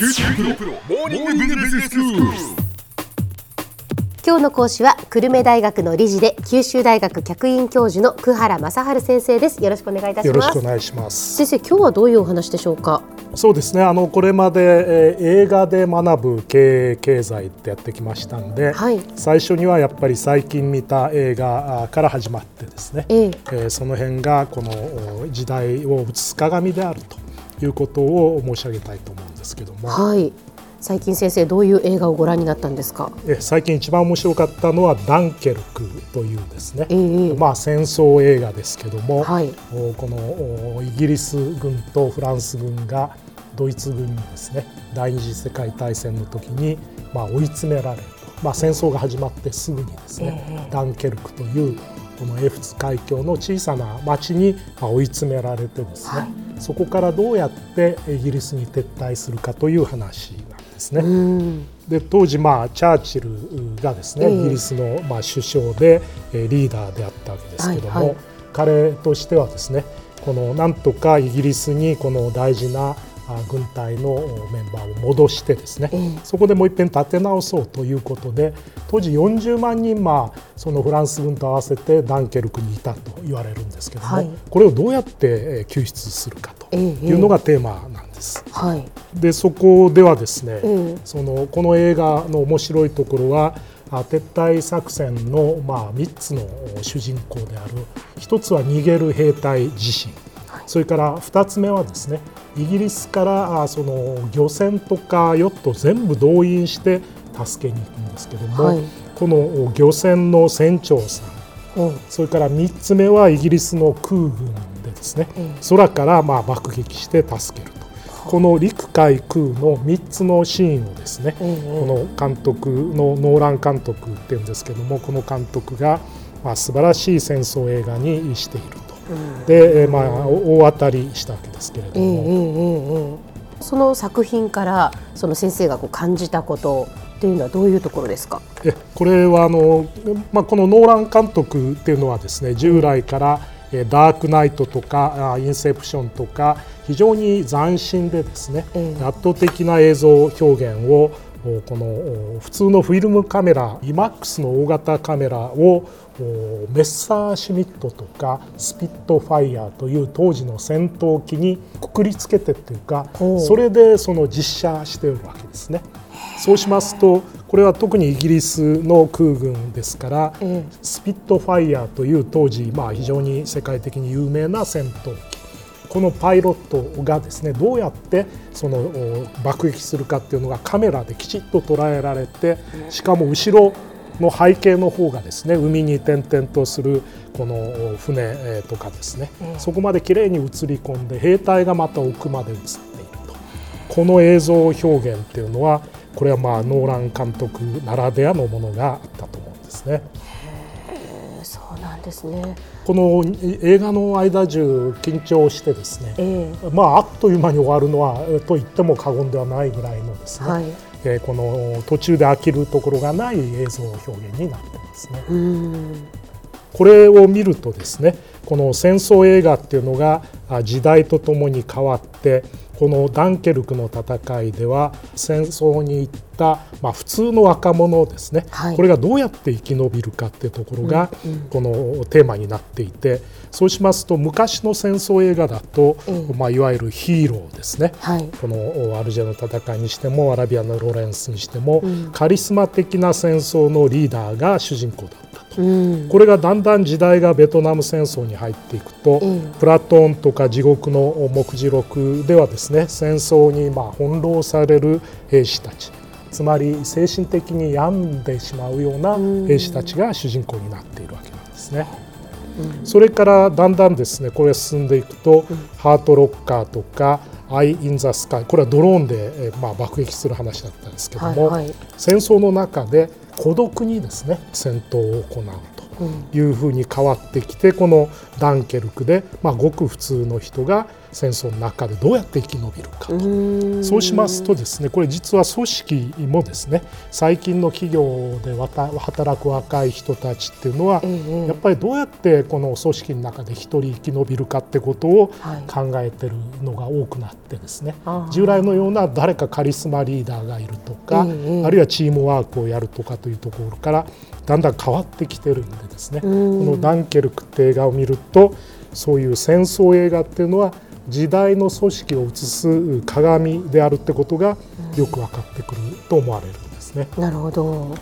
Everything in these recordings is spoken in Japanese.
九州大学モーニングビジネススクール。今日の講師は久留米大学の理事で九州大学客員教授の久原正治先生です。よろしくお願いいたしよろしますくお願いします。先生今日はどういうお話でしょうか？そうですね。あのこれまで、えー映画で学ぶ経営経済ってやってきましたんで、はい。最初にはやっぱり最近見た映画あから始まってですね、ええ。えーその辺がこのお時代を映す鏡であるということを申し上げたいと思うんですけども、はい。最近先生どういう映画をご覧になったんですか？えー最近一番面白かったのはダンケルクというですね、ええ。まあ戦争映画ですけども、はい。おこのおイギリス軍とフランス軍がドイツ軍にですね第二次世界大戦の時にまあ追い詰められると、まあ、戦争が始まってすぐにですね、ダンケルクというこのエフツ海峡の小さな町にまあ追い詰められてですね、そこからどうやってイギリスに撤退するかという話なんですね。うん。で当時、まあ、チャーチルがですね、ええ。イギリスの、まあ、首相で、えーリーダーであったわけですけども、はいはい。彼としてはですねこのなんとかイギリスにこの大事なあ軍隊のメンバーを戻してですね、ええ。そこでもう一遍立て直そうということで当時40万人、まあ、そのフランス軍と合わせてダンケルクにいたと言われるんですけども、はい。これをどうやってえー救出するかというのがテーマなんです。はい。でそこではですね、ええ。そのこの映画の面白いところはあ撤退作戦の、まあ、3つの主人公である1つは逃げる兵隊自身、それから2つ目はですねイギリスからあその漁船とかヨット全部動員して助けに行くんですけども、はい。この漁船の船長さんおそれから3つ目はイギリスの空軍でですね、え空からまあ爆撃して助けると、この陸海空の3つのシーンをですね、ええこの監督のノーラン監督っていうんですけどもこの監督がまあ素晴らしい戦争映画にしていると。で、えーまあ、お大当たりしたわけですけれども、その作品からその先生がこう感じたことっていうのはどういうところですか？えこれはあの、まあ、このノーラン監督っていうのはですね従来からえーダークナイトとかあインセプションとか非常に斬新でですね、ええ圧倒的な映像表現をおこのお普通のフィルムカメラ IMAX の大型カメラをおメッサーシュミットとかスピットファイヤーという当時の戦闘機にくくりつけてっていうかそれでその実写しているわけですね。そうしますとこれは特にイギリスの空軍ですから、ええ。スピットファイヤーという当時、まあ、非常に世界的に有名な戦闘機このパイロットがですねどうやってそのお爆撃するかっていうのがカメラできちっと捉えられてしかも後ろの背景の方がですね海に点々とするこのお船えーとかですね、そこまできれいに映り込んで兵隊がまた奥まで映っていると。この映像表現っていうのはこれはまあノーラン監督ならではのものがあったと思うんですね。なんですね。この映画の間中緊張してですね、ええ。まああっという間に終わるのはえーと言っても過言ではないぐらいのですね、はい。えーこの途中で飽きるところがない映像表現になってますね。うん。これを見るとですねこの戦争映画っていうのがあ時代とともに変わってこのダンケルクの戦いでは戦争に行った、まあ、普通の若者ですね、はい。これがどうやって生き延びるかっていうところがこのテーマになっていてそうしますと昔の戦争映画だと、えまあ、いわゆるヒーローですね、はい。このアルジェの戦いにしてもアラビアのロレンスにしても、カリスマ的な戦争のリーダーが主人公だった。と。うんこれがだんだん時代がベトナム戦争に入っていくと、ええプラトーンとか地獄の目次録ではですね戦争にまあ翻弄される兵士たちつまり精神的に病んでしまうような兵士たちが主人公になっているわけなんですね。それからだんだんですねこれ進んでいくと、ハートロッカーとかアイ・イン・ザ・スカイこれはドローンで、えーまあ、爆撃する話だったんですけども、はいはい。戦争の中で孤独にですね戦闘を行うと。いうふうに変わってきてこのダンケルクで、まあ、ごく普通の人が戦争の中でどうやって生き延びるかと。そうしますとですねこれ実は組織もですね最近の企業で働く若い人たちっていうのは、やっぱりどうやってこの組織の中で一人生き延びるかってことを考えてるのが多くなってですね、従来のような誰かカリスマリーダーがいるとか、あるいはチームワークをやるとかというところからだんだん変わってきてるんでですね、このダンケルクって映画を見るとそういう戦争映画っていうのは時代の組織を映す鏡であるってことがよく分かってくると思われるんですね。なるほど。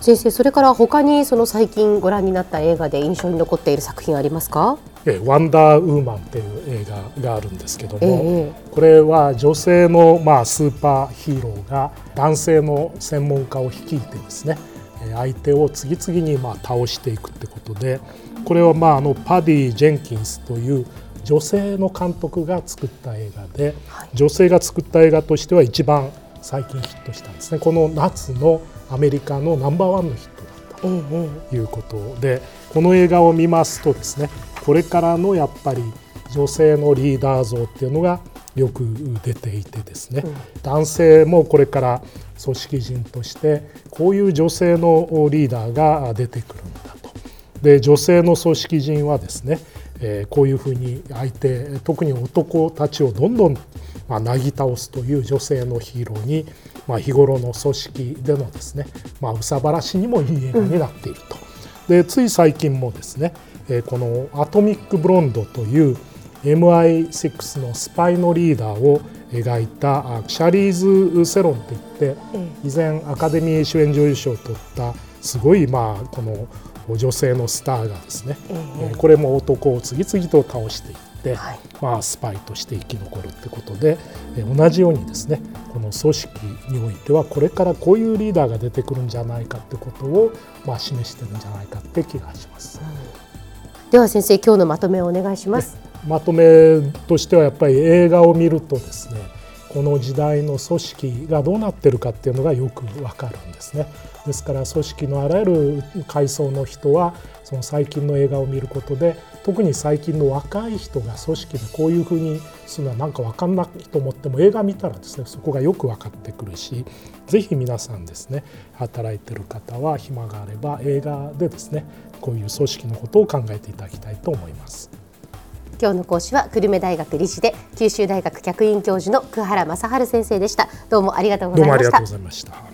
先生それから他にその最近ご覧になった映画で印象に残っている作品ありますか？えワンダーウーマンっていう映画があるんですけども、え。これは女性のまあスーパーヒーローが男性の専門家を率いてですね相手を次々にまあ倒していくってことでこれはまああのパディ・ジェンキンスという女性の監督が作った映画で、はい、女性が作った映画としては一番最近ヒットしたんですね。この夏のアメリカのナンバーワンのヒットだったということで、この映画を見ますとですねこれからのやっぱり女性のリーダー像っていうのがよく出ていてですね、うん、男性もこれから組織人としてこういう女性のリーダーが出てくるんだと。で女性の組織人はですね、えー、こういうふうに相手特に男たちをどんどんまあ、なぎ倒すという女性のヒーローに、まあ、日頃の組織でのですね、まあ、うさばらしにもいい映画になっていると。でつい最近もですね、えー、この「アトミック・ブロンド」という MI6 のスパイのリーダーを描いたシャリーズ・セロンといって以前アカデミー主演女優賞を取ったすごいまあこの女性のスターがですね、えこれも男を次々と倒していって、まあ、スパイとして生き残るってことで、え同じようにですねこの組織においてはこれからこういうリーダーが出てくるんじゃないかってことを、まあ、示してるんじゃないかって気がします。うん、では先生今日のまとめをお願いします。まとめとしてはやっぱり映画を見るとですねこの時代の組織がどうなってるかっていうのがよくわかるんですね。ですから組織のあらゆる階層の人はその最近の映画を見ることで特に最近の若い人が組織でこういうふうにするのはなんか分かんないと思っても映画見たらですねそこがよく分かってくるし是非皆さんですね働いてる方は暇があれば映画でですねこういう組織のことを考えていただきたいと思います。今日の講師は久留米大学理事で九州大学客員教授の久原正治先生でした。どうもありがとうございました。